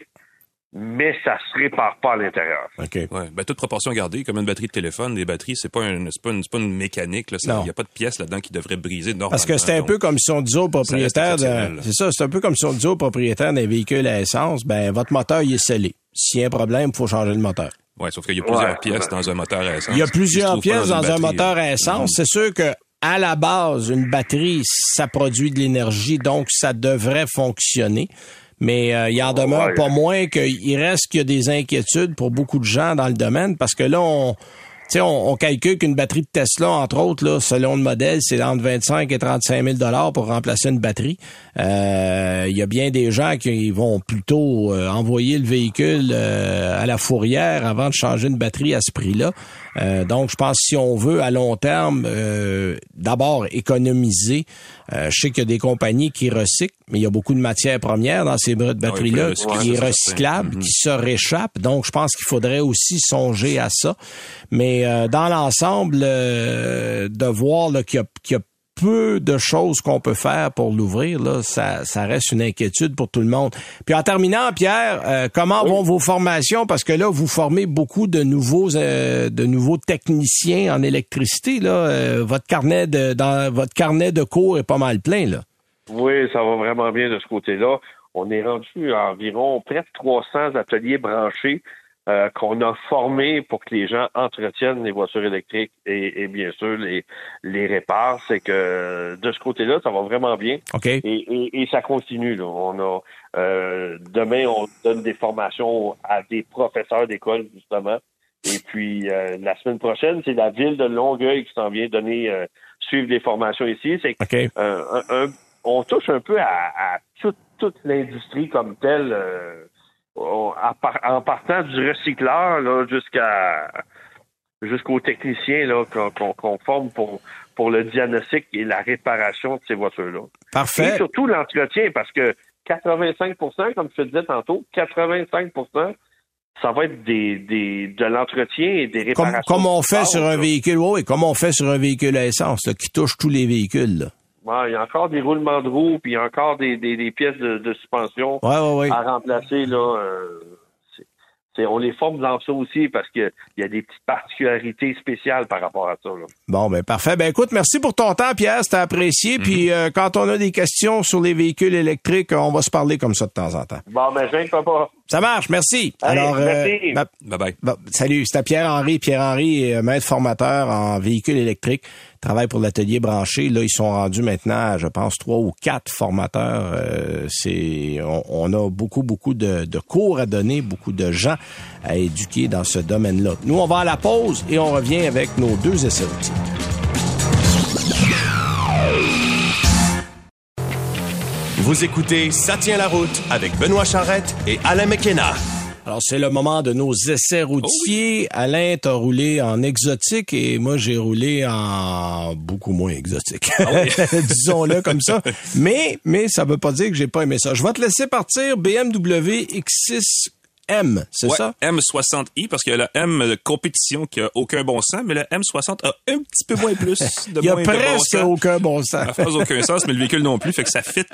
mais ça se répare pas à l'intérieur. OK. Ouais, ben, toute proportion gardée, comme une batterie de téléphone, les batteries, c'est pas, un, c'est pas, une, c'est pas une mécanique. Il Non. n'y a pas de pièce là-dedans qui devrait briser normalement. Parce que c'est un Donc, peu comme si on disait au propriétaire c'est ça, c'est un peu comme si on disait au propriétaire d'un véhicule à essence, ben, votre moteur, il est scellé. S'il y a un problème, il faut changer le moteur. Ouais, sauf qu'il y a plusieurs Ouais, pièces dans un moteur à essence. Il y a plusieurs pièces dans, une un moteur à essence. C'est sûr que à la base, une batterie, ça produit de l'énergie, donc ça devrait fonctionner. Mais euh, il en demeure Ouais. pas moins qu'il reste qu'il y a des inquiétudes pour beaucoup de gens dans le domaine parce que là, on, tu sais, on, on calcule qu'une batterie de Tesla, entre autres, là, selon le modèle, c'est entre 25 et 35 000 dollars pour remplacer une batterie. Euh, Il y a bien des gens qui vont plutôt euh, envoyer le véhicule euh, à la fourrière avant de changer une batterie à ce prix-là. Euh, donc, je pense que si on veut à long terme, euh, d'abord économiser. Euh, je sais qu'il y a des compagnies qui recyclent, mais il y a beaucoup de matières premières dans ces Ah batteries-là qui est recyclable, certain. qui se réchappe. Donc, je pense qu'il faudrait aussi songer à ça. Mais euh, dans l'ensemble, euh, de voir là, qu'il y a, qu'il y a peu de choses qu'on peut faire pour l'ouvrir, là, ça, ça reste une inquiétude pour tout le monde. Puis en terminant, Pierre, euh, comment vont vos formations? Parce que là, vous formez beaucoup de nouveaux euh, de nouveaux techniciens en électricité. Là, Euh, votre carnet de dans votre carnet de cours est pas mal plein là. Oui, ça va vraiment bien de ce côté-là. On est rendu à environ près de 300 ateliers branchés euh, qu'on a formés pour que les gens entretiennent les voitures électriques et, et bien sûr les, les réparent. C'est que de ce côté-là, ça va vraiment bien. Ok. Et, et, et ça continue. Là. On a euh, demain, on donne des formations à des professeurs d'école justement. Et puis euh, la semaine prochaine, c'est la ville de Longueuil qui s'en vient donner euh, suivre des formations ici. C'est Ok. un- un- un- on touche un peu à, à toute, toute l'industrie comme telle, euh, on- en partant du recycleur jusqu'à jusqu'aux techniciens là, qu'on, forme pour, pour le diagnostic et la réparation de ces voitures-là. Et Parfait. surtout l'entretien, parce que 85% comme je te disais tantôt, 85% ça va être des, des, de l'entretien et des réparations. comme on fait sur un véhicule, oui, comme on fait sur un véhicule à essence, là, qui touche tous les véhicules. Là. Ouais, il y a encore des roulements de roues, puis il y a encore des, des, des pièces de, de suspension Ouais, ouais, ouais. à remplacer. Là, euh, c'est- c'est- on les forme dans ça aussi parce qu'il y a des petites particularités spéciales par rapport à ça. Là. Bon, ben parfait. Ben écoute, merci pour ton temps, Pierre, c'était apprécié. Puis euh, quand on a des questions sur les véhicules électriques, on va se parler comme ça de temps en temps. Bon, ben, je pas. Ça marche, merci. Allez, Alors, merci. ben, Bye bye. Salut, c'était Pierre-Henri. Pierre-Henri est euh, maître formateur en véhicules électriques, travaille pour l'atelier branché. Là, ils sont rendus maintenant, je pense, trois ou quatre formateurs. Euh, c'est, on, a beaucoup, beaucoup de, de cours à donner, beaucoup de gens à éduquer dans ce domaine-là. Nous, on va à la pause et on revient avec nos deux essais routiers. Vous écoutez Ça tient la route avec Benoît Charrette et Alain McKenna. Alors, c'est le moment de nos essais routiers. Alain, t'as roulé en exotique et moi, j'ai roulé en beaucoup moins exotique. Disons-le comme ça. Mais, mais ça veut pas dire que j'ai pas aimé ça. Je vais te laisser partir BMW X6 M, c'est Ouais, ça? M60i, parce qu'il y a la M de compétition qui a aucun bon sens, mais le M60 a un petit peu moins plus de Il y a bon presque aucun bon sens. Ça n'a aucun sens, mais le véhicule non plus, fait que ça fit.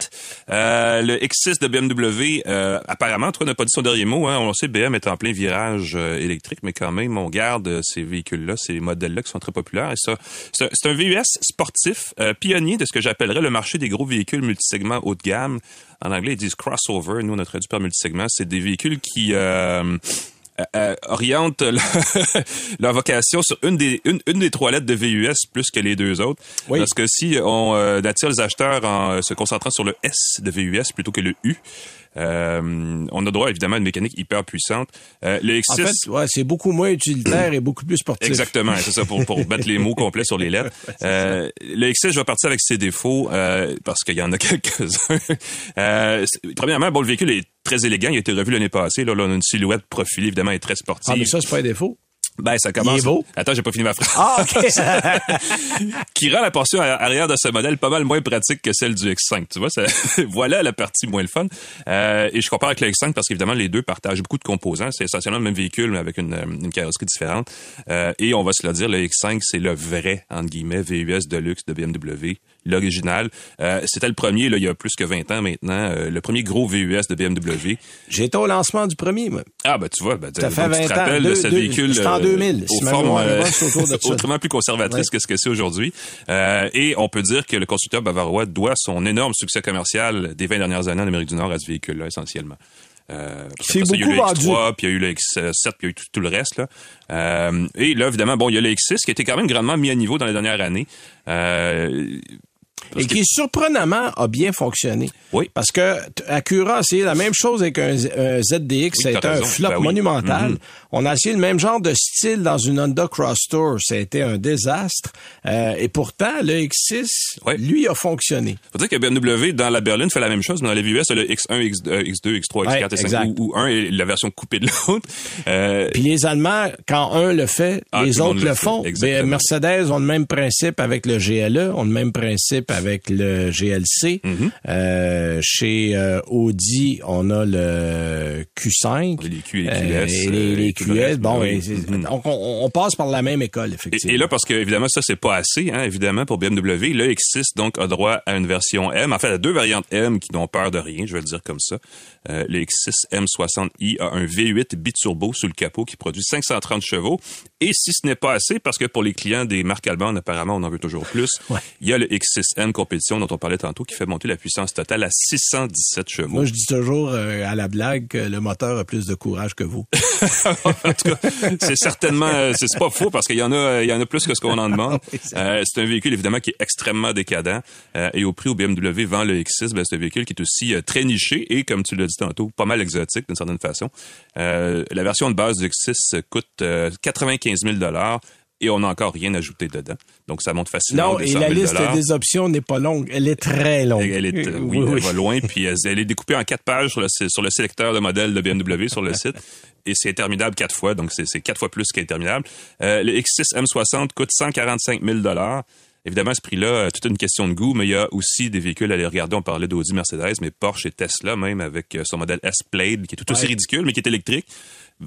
Euh, le X6 de BMW, euh, apparemment, toi n'a pas dit son dernier mot. Hein. On sait BM est en plein virage euh, électrique, mais quand même, on garde ces véhicules-là, ces modèles-là qui sont très populaires. Et ça, c'est un- VUS sportif, pionnier de ce que j'appellerais le marché des gros véhicules multisegments haut de gamme. En anglais, ils disent crossover. Nous, on a traduit par multisegment. C'est des véhicules qui... euh, euh, orientent leur, vocation sur une des une, une des trois lettres de VUS plus que les deux autres. Oui. Parce que si on euh, attire les acheteurs en euh, se concentrant sur le S de VUS plutôt que le U, euh, on a droit évidemment à une mécanique hyper puissante. Euh, le X6, En fait, ouais, c'est beaucoup moins utilitaire et beaucoup plus sportif. Exactement, c'est ça pour, pour mettre les mots complets sur les lettres. Euh, le X6, je vais partir avec ses défauts euh, parce qu'il y en a quelques-uns. Euh, premièrement, bon, le véhicule est très élégant. Il a été revu l'année passée. Là, là, on a une silhouette profilée, évidemment, et très Ah, sportive. mais ça, c'est pas un défaut. Ben, ça commence. Il est beau. Attends, j'ai pas fini ma phrase. Ah, OK. qui rend la portion arrière de ce modèle pas mal moins pratique que celle du X5. Tu vois, ça, voilà la partie moins le fun. Euh, et je compare avec le X5 parce qu'évidemment, les deux partagent beaucoup de composants. C'est essentiellement le même véhicule, mais avec une, une carrosserie différente. Euh, et on va se le dire, le X5, c'est le vrai, entre guillemets, VUS de luxe de BMW l'original. Euh, c'était le premier, là, il y a plus que 20 ans maintenant, euh, le premier gros VUS de BMW. J'étais au lancement du premier, moi. Ah, ben tu vois, ben, Ça fait donc, tu 20 te rappelles de ce deux- véhicule c'était en euh, 2000, aux si formes euh, autrement plus conservatrices que ce que c'est aujourd'hui. Euh, et on peut dire que le constructeur bavarois doit son énorme succès commercial des 20 dernières années en Amérique du Nord à ce véhicule-là, essentiellement. Euh, C'est ça, il y a eu le beaucoup X3, puis il y a eu le X7, puis il y a eu tout, tout le reste. Là. Euh, et là, évidemment, bon, il y a le X6 qui a été quand même grandement mis à niveau dans les dernières années. Euh, Et qui, surprenamment, a bien fonctionné. Oui. Parce que Acura a essayé la même chose avec un, un ZDX. t'as été un flop Ben oui. monumental. Mhm. On a essayé le même genre de style dans une Honda Cross Tour. Ça a été un désastre. Euh, et pourtant, le X6, Ouais. lui, a fonctionné. faut dire que BMW, dans la berline, fait la même chose, mais dans les VUS, c'est le X1, X, euh, X2, X3, Ouais, X4, exact. X5, ou, ou un est la version coupée de l'autre. Euh, Puis les Allemands, quand un le fait, Ah, les autres le le font. Ben, Mercedes ont le même principe avec le GLE, ont le même principe avec le GLC. Mm-hmm. Euh, chez euh, Audi, on a le Q5. Les Q et les Euh, QS, et les, les euh, tout le QS, bon, oui. et Mhm. on, on passe par la même école, effectivement. Et, et là, parce que évidemment, ça c'est pas assez, hein, évidemment, pour BMW. Le X6 donc a droit à une version M, en fait à deux variantes M qui n'ont peur de rien, je vais le dire comme ça. Euh, le X6 M60i a un V8 biturbo sous le capot qui produit 530 chevaux. Et si ce n'est pas assez, parce que pour les clients des marques allemandes, apparemment, on en veut toujours plus, Ouais. il y a le X6M compétition dont on parlait tantôt qui fait monter la puissance totale à 617 chevaux. Moi, je dis toujours euh, à la blague que le moteur a plus de courage que vous. en tout cas, c'est certainement, euh, c'est pas faux parce qu'il y en a, il y en a plus que ce qu'on en demande. C'est Euh, c'est un véhicule évidemment qui est extrêmement décadent et au prix où BMW vend le X6, ben, c'est un véhicule qui est aussi très niché et comme tu l'as dit tantôt, pas mal exotique d'une certaine façon. Euh, la version de base du X6 coûte euh, 95 000 dollars. Et on n'a encore rien ajouté dedans. Donc, ça monte facilement. Non, et 100 la 000 liste des options n'est pas longue. Elle est très longue. elle, est, euh, Euh, oui, elle va loin, puis elle, est découpée en quatre pages sur le, sur le sélecteur de modèles de BMW sur le site. Et c'est interminable quatre fois, donc c'est c'est quatre fois plus qu'interminable. Euh, le X6 M60 coûte 145 000 Évidemment, ce prix-là, euh, toute une question de goût, mais il y a aussi des véhicules à aller regarder. On parlait d'Audi, Mercedes, mais Porsche et Tesla même avec euh, son modèle S-Plate, qui est tout aussi Ouais. ridicule, mais qui est électrique.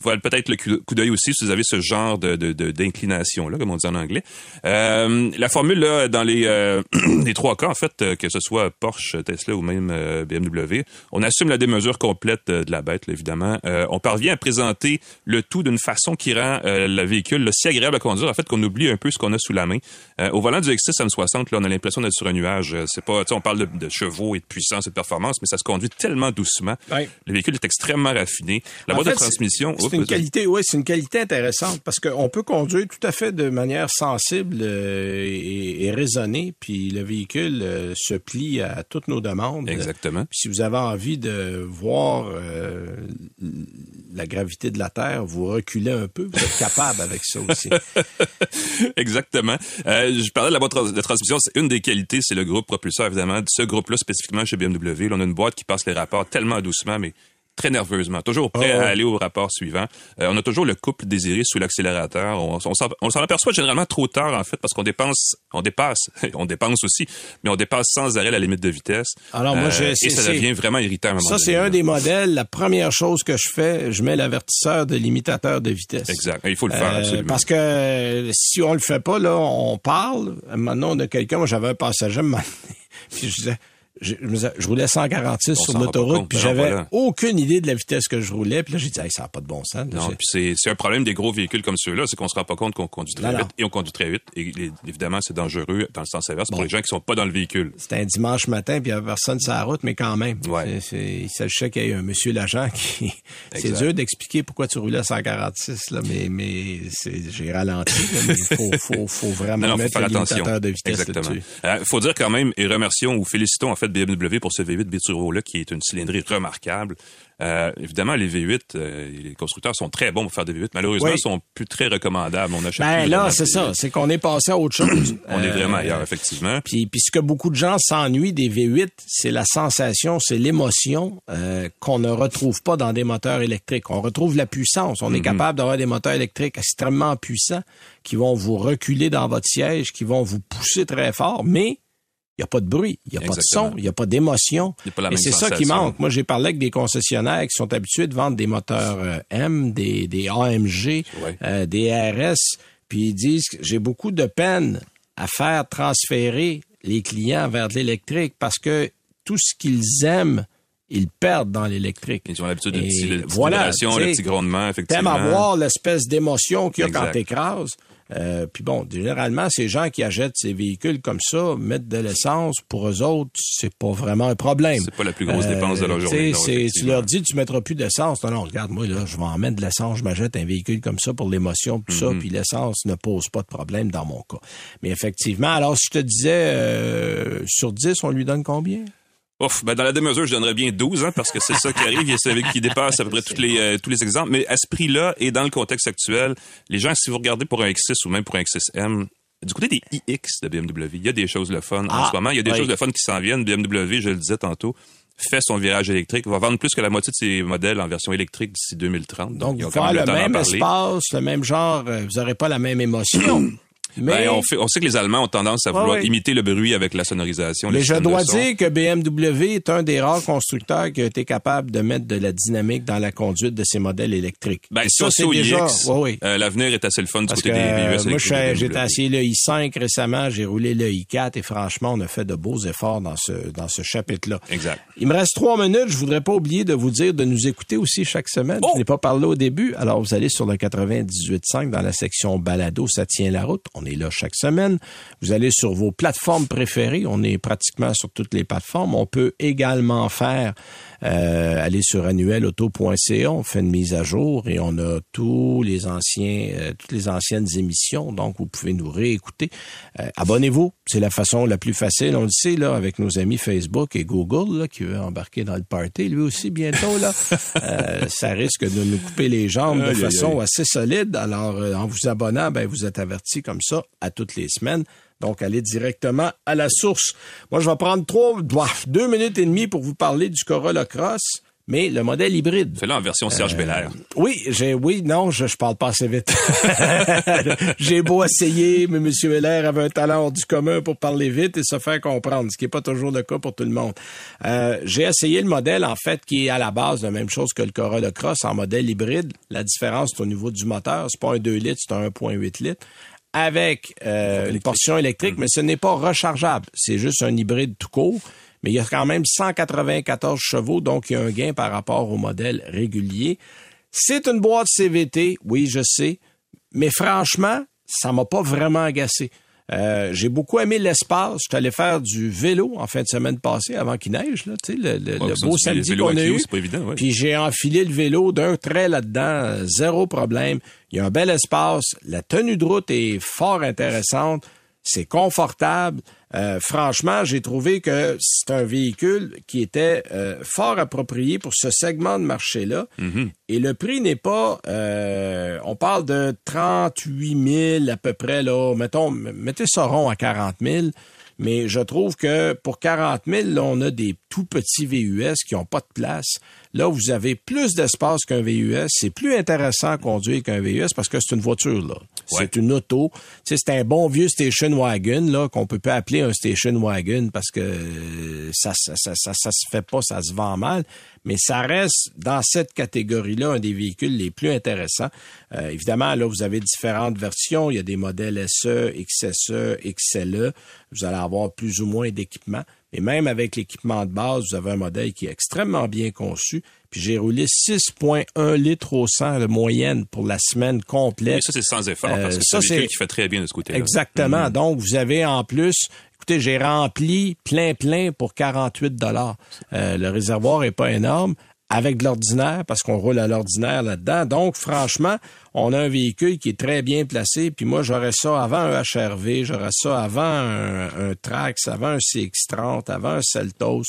Voilà peut-être le coup d'œil aussi si vous avez ce genre de de- d'inclination-là, comme on dit en anglais. Euh, la formule, là, dans les, euh, les trois cas, en fait, euh, que ce soit Porsche, Tesla ou même euh, BMW, on assume la démesure complète de la bête, là, évidemment. On parvient à présenter le tout d'une façon qui rend le véhicule là, si agréable à conduire, en fait, qu'on oublie un peu ce qu'on a sous la main. Au volant du X6 M60, là, on a l'impression d'être sur un nuage. C'est pas, on parle de, de chevaux et de puissance et de performance, mais ça se conduit tellement doucement. Ouais. Le véhicule est extrêmement raffiné. La boîte de transmission, C'est une qualité, oui, c'est une qualité intéressante parce qu'on peut conduire tout à fait de manière sensible euh, et, et raisonnée, puis le véhicule euh, se plie à toutes nos demandes. Exactement. Puis si vous avez envie de voir euh, la gravité de la Terre, vous reculez un peu, vous êtes capable avec ça aussi. Exactement. Je parlais de la boîte de transmission. C'est une des qualités, c'est le groupe propulseur, évidemment. Ce groupe-là, spécifiquement chez BMW, là, on a une boîte qui passe les rapports tellement doucement, mais très nerveusement. Toujours prêt Oh, ouais. à aller au rapport suivant. Euh, on a toujours le couple désiré sous l'accélérateur. On, on s'en aperçoit généralement trop tard, en fait, parce qu'on dépense, on dépasse, on dépense aussi, mais on dépasse sans arrêt la limite de vitesse. Alors, moi, je- Euh, c'est- et ça devient vraiment irritant à un moment Ça, c'est un des modèles. La première chose que je fais, je mets l'avertisseur de limitateur de vitesse. Exact. Il faut le faire, Euh, absolument. parce que euh, si on le fait pas, là, on parle. Maintenant, on a quelqu'un, moi j'avais un passager, puis je disais, je, je roulais 146 On sur l'autoroute, puis j'avais voilà. aucune idée de la vitesse que je roulais. Puis là, j'ai dit, hey, ça n'a pas de bon sens. là. Non, puis c'est c'est un problème des gros véhicules comme ceux-là, c'est qu'on se rend pas compte qu'on conduit très Non, non. vite et on conduit très vite. Et évidemment, c'est dangereux dans le sens inverse pour les gens qui sont pas dans le véhicule. C'était un dimanche matin, puis il n'y avait personne sur la route, mais quand même. Ouais. Il s'agissait qu'il y ait un monsieur l'agent qui... C'est dur d'expliquer pourquoi tu roulais à 146, là, mais, mais j'ai ralenti. il faut, faut, faut vraiment Non, faut faire le attention. de vitesse Exactement. là-dessus. Euh, faut dire quand même, et remercions ou félicitons en fait BMW pour ce V8 biturbo-là qui est une cylindrée remarquable. Euh, évidemment, les V8, euh, les constructeurs sont très bons pour faire des V8. Malheureusement, ils sont plus très recommandables. On achète Ben plus là, c'est ça. V8. C'est qu'on est passé à autre chose. On est Euh, vraiment ailleurs, effectivement. Puis, puis ce que beaucoup de gens s'ennuient des V8, c'est la sensation, c'est l'émotion qu'on ne retrouve pas dans des moteurs électriques. On retrouve la puissance. On est capable d'avoir des moteurs électriques extrêmement puissants qui vont vous reculer dans votre siège, qui vont vous pousser très fort, mais il n'y a pas de bruit, il n'y a pas de son, il n'y a pas d'émotion. Et c'est ça qui manque. Moi, j'ai parlé avec des concessionnaires qui sont habitués de vendre des moteurs euh, M, des, des AMG, euh, des RS, puis ils disent que j'ai beaucoup de peine à faire transférer les clients vers de l'électrique parce que tout ce qu'ils aiment, ils perdent dans l'électrique. Ils ont l'habitude de petites voilà, sais, les petits grondements, T'aimes effectivement. avoir l'espèce d'émotion qu'il y a quand Exact. t'écrases. Euh, puis bon, généralement, ces gens qui achètent ces véhicules comme ça, mettent de l'essence, pour eux autres, c'est pas vraiment un problème. C'est pas la plus grosse dépense de leur Euh, journée, tu non, leur dis, tu mettras plus d'essence. Non, non, regarde, moi, là, je vais en mettre de l'essence, je m'achète un véhicule comme ça pour l'émotion, tout Mm-hmm. ça, puis l'essence ne pose pas de problème dans mon cas. Mais effectivement, alors, si je te disais, euh, sur 10, on lui donne combien? Ouf, ben dans la démesure, je donnerais bien 12, hein, parce que c'est ça qui arrive, il y a celui qui dépasse à peu près tous les, euh, tous les exemples. Mais à ce prix-là, et dans le contexte actuel, les gens, si vous regardez pour un X6 ou même pour un X6M, du côté des iX de BMW, il y a des choses le fun en Ah, ce moment. Il y a des oui. choses le fun qui s'en viennent. BMW, je le disais tantôt, fait son virage électrique, va vendre plus que la moitié de ses modèles en version électrique d'ici 2030. Donc, ont vous faire le même espace, le même genre, euh, vous n'aurez pas la même émotion. mais Ben, on, fait, on sait que les Allemands ont tendance à vouloir ouais. imiter le bruit avec la sonorisation. Mais je dois dire que BMW est un des rares constructeurs qui a été capable de mettre de la dynamique dans la conduite de ses modèles électriques. Ben, Et ça, c'est au déjà, iX, ouais, euh, l'avenir est assez le fun du Parce côté que des VUS euh, moi, BMW. essayé le i5 récemment, j'ai roulé le i4 et franchement, on a fait de beaux efforts dans ce dans ce chapitre-là. Exact. Il me reste trois minutes. Je voudrais pas oublier de vous dire de nous écouter aussi chaque semaine. Oh! Je n'ai pas parlé au début. Alors, vous allez sur le 98.5 dans la section balado. Ça tient la route. On est là chaque semaine. Vous allez sur vos plateformes préférées. On est pratiquement sur toutes les plateformes. On peut également faire euh, aller sur annuelauto.ca. On fait une mise à jour et on a tous les anciens, euh, toutes les anciennes émissions. Donc, vous pouvez nous réécouter. Euh, Abonnez-vous. C'est la façon la plus facile. On le sait, là, avec nos amis Facebook et Google, là, qui veut embarquer dans le party, lui aussi, bientôt, là. Euh, ça risque de nous couper les jambes de façon assez solide. Alors, euh, en vous abonnant, ben, vous êtes averti comme ça à toutes les semaines. Donc, allez directement à la source. Moi, je vais prendre trois, deux minutes et demie pour vous parler du Corolla Cross, mais le modèle hybride. Fais-le en version Serge Euh, Belair. Oui, j'ai, oui, non, je, je parle pas assez vite. j'ai beau essayer, mais M. Heller avait un talent hors du commun pour parler vite et se faire comprendre, ce qui est pas toujours le cas pour tout le monde. Euh, j'ai essayé le modèle, en fait, qui est à la base la même chose que le Corolla Cross en modèle hybride. La différence, c'est au niveau du moteur. C'est pas un 2 litres, c'est un 1.8 litres avec euh, une portion électrique, mais ce n'est pas rechargeable. C'est juste un hybride tout court. Mais il y a quand même 194 chevaux, donc il y a un gain par rapport au modèle régulier. C'est une boîte CVT, oui, je sais, mais franchement, ça m'a pas vraiment agacé. Euh, j'ai beaucoup aimé l'espace. Je suis allé faire du vélo en fin de semaine passée avant qu'il neige, là, tu sais, le, le- Ouais, le ça, beau samedi qu'on a eu. c'est pas évident, ouais. Puis j'ai enfilé le vélo d'un trait là-dedans, zéro problème. Il y a un bel espace. La tenue de route est fort intéressante. C'est confortable. Euh, franchement, j'ai trouvé que c'est un véhicule qui était euh, fort approprié pour ce segment de marché-là. Et le prix n'est pas... euh, on parle de 38 000 à peu près, là. Mettons, mettez ça rond à 40 000. Mais je trouve que pour 40 000, là, on a des tout petits VUS qui n'ont pas de place. Là, vous avez plus d'espace qu'un VUS. C'est plus intéressant à conduire qu'un VUS parce que c'est une voiture, là. C'est une auto. Tu sais, c'est un bon vieux station wagon, là, qu'on peut pas appeler un station wagon parce que euh, ça, ça, ça, ça, ça se fait pas, ça se vend mal. Mais ça reste dans cette catégorie-là un des véhicules les plus intéressants. Euh, évidemment, là, vous avez différentes versions. Il y a des modèles E, SE, XSE, XLE. Vous allez avoir plus ou moins d'équipement. Et même avec l'équipement de base, vous avez un modèle qui est extrêmement bien conçu. Puis j'ai roulé 6,1 litres au 100 de moyenne pour la semaine complète. Mais ça, c'est sans effort, Euh, parce que ça, c'est qui fait très bien de ce côté-là. Exactement. Donc, vous avez en plus, écoutez, j'ai rempli plein plein pour 48 dollars. Euh, le réservoir est pas énorme. Avec de l'ordinaire parce qu'on roule à l'ordinaire là-dedans. Donc, franchement, on a un véhicule qui est très bien placé. Puis moi, j'aurais ça avant un HRV, j'aurais ça avant un, Trax, avant un CX-30, avant un Celtos.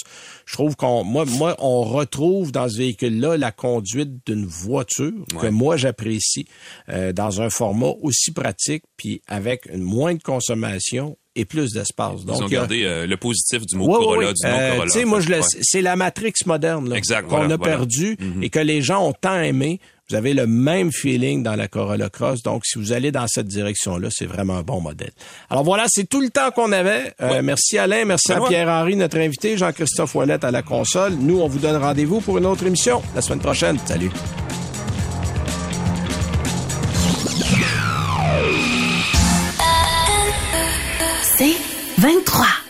Je trouve qu'on, moi, moi, on retrouve dans ce véhicule-là la conduite d'une voiture que moi j'apprécie euh, dans un format aussi pratique, puis avec une moins de consommation et plus d'espace. Donc, Ils ont gardé euh, le positif du mot Corolla, du nom euh, Corolla. Tu sais, moi, c'est la Matrix moderne qu'on a perdu mhm. et que les gens ont tant aimé. Vous avez le même feeling dans la Corolla Cross. Donc, si vous allez dans cette direction-là, c'est vraiment un bon modèle. Alors voilà, c'est tout le temps qu'on avait. Euh, merci Alain, merci à Pierre-Henri, notre invité, Jean-Christophe Ouellette à la console. Nous, on vous donne rendez-vous pour une autre émission la semaine prochaine. Salut. C'est 23.